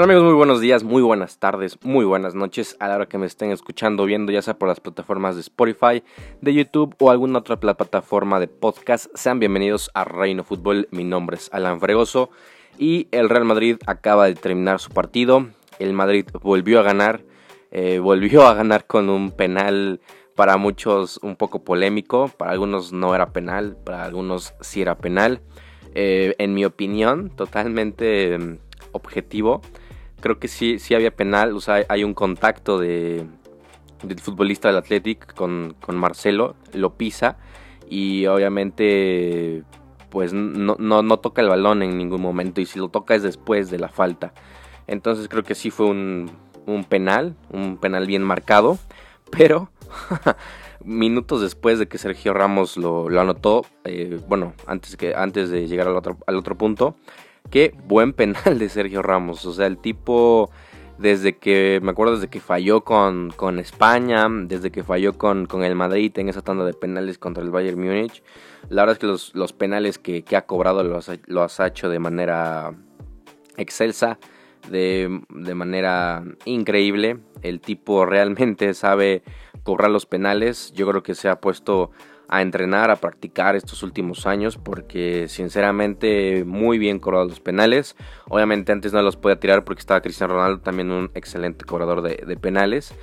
Hola amigos, muy buenos días, muy buenas tardes, muy buenas noches a la hora que me estén escuchando, viendo ya sea por las plataformas de Spotify, de YouTube o alguna otra plataforma de podcast. Sean bienvenidos a Reino Fútbol, mi nombre es Alan Fregoso y el Real Madrid acaba de terminar su partido. El Madrid volvió a ganar, eh, volvió a ganar con un penal para muchos un poco polémico, para algunos no era penal, para algunos sí era penal. Eh, en mi opinión, totalmente mm, objetivo creo que sí, sí había penal, o sea, hay un contacto de, del futbolista del Athletic con, Marcelo, lo pisa y obviamente pues no, no, toca el balón en ningún momento y si lo toca es después de la falta. Entonces creo que sí fue un, un penal, un penal bien marcado, pero minutos después de que Sergio Ramos lo, lo anotó, eh, bueno, antes, que, antes de llegar al otro, al otro punto, Qué buen penal de Sergio Ramos. O sea, el tipo, desde que, me acuerdo desde que falló con, con España, desde que falló con, con, el Madrid en esa tanda de penales contra el Bayern Múnich. La verdad es que los, los penales que, que, ha cobrado los, los, ha hecho de manera excelsa, de, de manera increíble. El tipo realmente sabe cobrar los penales. Yo creo que se ha puesto a entrenar, a practicar estos últimos años porque sinceramente muy bien cobrado los penales. Obviamente antes no los podía tirar porque estaba Cristiano Ronaldo también un excelente cobrador de, penales.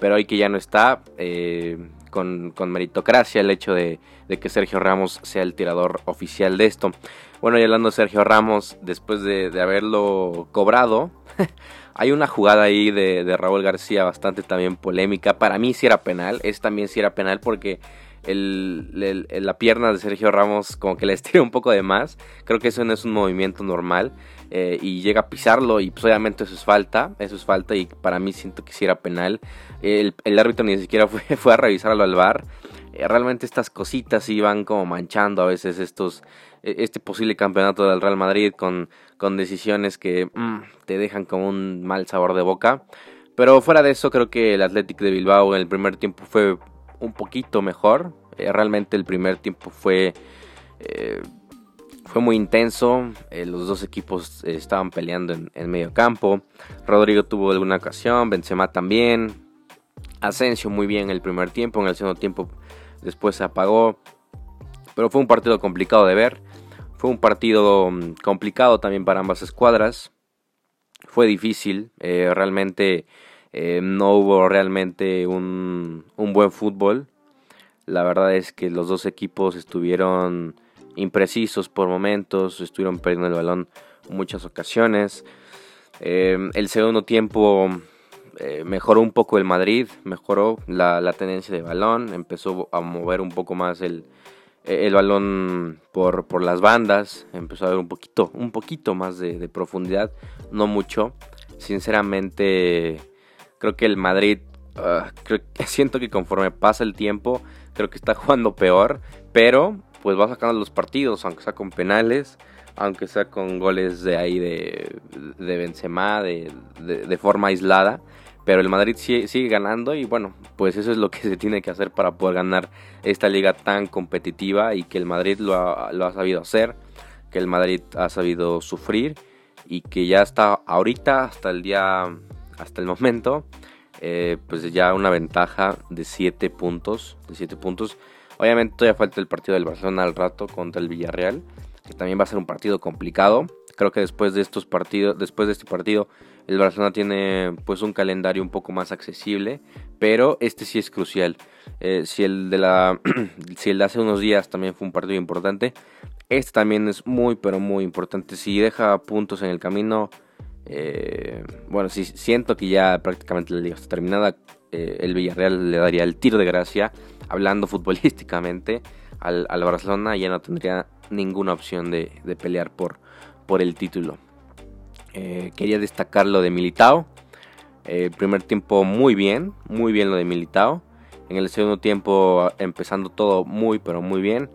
Pero hoy que ya no está, eh, con, meritocracia el hecho de, que Sergio Ramos sea el tirador oficial de esto. Bueno, y hablando de Sergio Ramos, después de, haberlo cobrado, hay una jugada ahí de, de, Raúl García bastante también polémica. Para mí sí era penal, es también sí era penal porque la pierna de Sergio Ramos como que le estira un poco de más. Creo que eso no es un movimiento normal. Eh, y llega a pisarlo y pues obviamente eso es falta. Eso es falta y para mí siento que si penal. El, árbitro ni siquiera fue, fue a revisarlo al bar. Eh, realmente estas cositas iban como manchando a veces estos e, este posible campeonato del Real Madrid con, con decisiones que mm, te dejan como un mal sabor de boca. Pero fuera de eso creo que el Athletic de Bilbao en el primer tiempo fue un poquito mejor. Eh, realmente el primer tiempo fue, eh, fue muy intenso. Eh, los dos equipos estaban peleando en, medio campo. Rodrigo tuvo alguna ocasión, Benzema también. Asensio muy bien en el primer tiempo, en el segundo tiempo después se apagó. Pero fue un partido complicado de ver. Fue un partido mm, complicado también para ambas escuadras. Fue difícil. realmente eh, no hubo realmente un, buen fútbol. La verdad es que los dos equipos estuvieron imprecisos por momentos, estuvieron perdiendo el balón muchas ocasiones. Eh, el segundo tiempo eh, mejoró un poco el Madrid, mejoró la, tendencia de balón, empezó a mover un poco más el, balón por, las bandas, empezó a haber un poquito, un poquito más de profundidad, no mucho. Sinceramente Creo que el Madrid, ah, siento que conforme pasa el tiempo, creo que está jugando peor, pero pues va sacando los partidos, aunque sea con penales, aunque sea con goles de ahí de, de Benzema, de, forma aislada. Pero el Madrid sigue, ganando y bueno, pues eso es lo que se tiene que hacer para poder ganar esta liga tan competitiva y que el Madrid lo ha sabido hacer, que el Madrid ha sabido sufrir y que ya está ahorita, hasta el día hasta el momento, eh, pues ya una ventaja de 7 puntos. De 7 puntos. Obviamente todavía falta el partido del Barcelona al rato contra el Villarreal, que también va a ser un partido complicado. Creo que después de estos partidos, después de este partido, el Barcelona tiene pues un calendario un poco más accesible, pero este sí es crucial. Eh, si el de la, si el de hace unos días también fue un partido importante, este también es muy pero muy importante. Si deja puntos en el camino, eh, bueno, sí, siento que ya prácticamente la liga está terminada. Eh, el Villarreal le daría el tiro de gracia, hablando futbolísticamente, al, Barcelona. Ya no tendría ninguna opción de, pelear por, el título. Eh, quería destacar lo de Militao. primer tiempo muy bien, muy bien lo de Militao. En el segundo tiempo empezando todo muy, pero muy bien.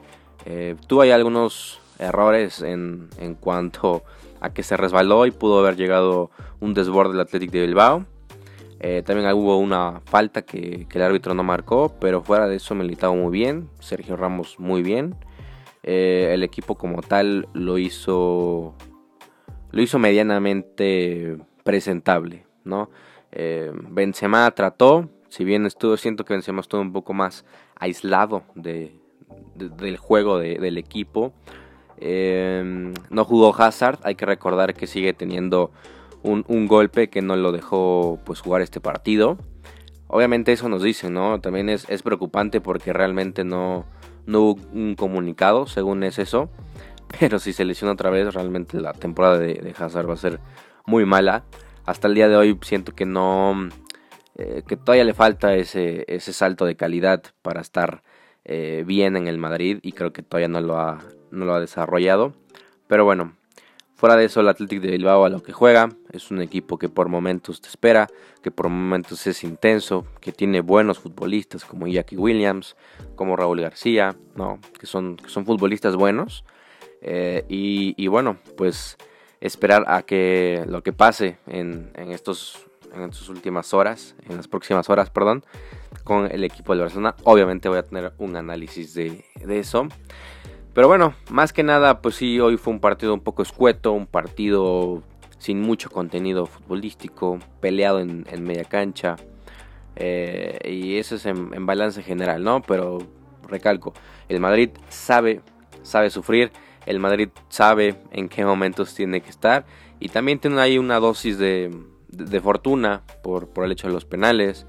tuvo algunos errores en, en cuanto que se resbaló y pudo haber llegado un desborde del Athletic de Bilbao. Eh, también hubo una falta que, el árbitro no marcó, pero fuera de eso Militao muy bien, Sergio Ramos muy bien. Eh, el equipo como tal lo hizo, lo hizo medianamente presentable, ¿no? Eh, Benzema trató, si bien estuvo, siento que Benzema estuvo un poco más aislado de, del juego del equipo. Eh, no jugó Hazard, hay que recordar que sigue teniendo un, golpe que no lo dejó pues, jugar este partido. Obviamente eso nos dice, ¿no? También es, preocupante porque realmente no, no hubo un comunicado, según es eso. Pero si se lesiona otra vez, realmente la temporada de, Hazard va a ser muy mala. Hasta el día de hoy siento que no. Eh, que todavía le falta ese, ese salto de calidad para estar eh, bien en el Madrid. Y creo que todavía no lo ha, no lo ha desarrollado. Pero bueno, Fuera de eso, el Athletic de Bilbao a lo que juega es un equipo que por momentos te espera, que por momentos es intenso, que tiene buenos futbolistas como Jackie Williams, como Raúl García, ¿no? que, son, son futbolistas buenos. Eh, y, bueno, pues esperar a que lo que pase en, estos en estas últimas horas, en las próximas horas, perdón, con el equipo de Barcelona. Obviamente voy a tener un análisis de, de eso. Pero bueno, más que nada, pues sí, hoy fue un partido un poco escueto, un partido sin mucho contenido futbolístico, peleado en, media cancha. Eh, y eso es en, balance general, ¿no? Pero recalco, el Madrid sabe, sabe sufrir, el Madrid sabe en qué momentos tiene que estar y también tiene ahí una dosis de, fortuna por, por el hecho de los penales.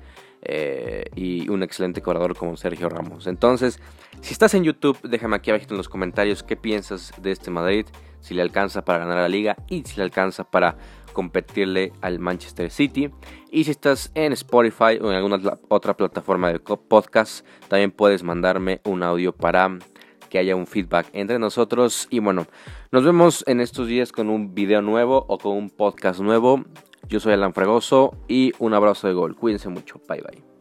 Eh, y un excelente corredor como Sergio Ramos. Entonces, si estás en YouTube, déjame aquí abajo en los comentarios qué piensas de este Madrid, si le alcanza para ganar la liga y si le alcanza para competirle al Manchester City. Y si estás en Spotify o en alguna otra plataforma de podcast, también puedes mandarme un audio para que haya un feedback entre nosotros. Y bueno, nos vemos en estos días con un video nuevo o con un podcast nuevo. Yo soy Alan Fregoso y un abrazo de gol. Cuídense mucho. Bye bye.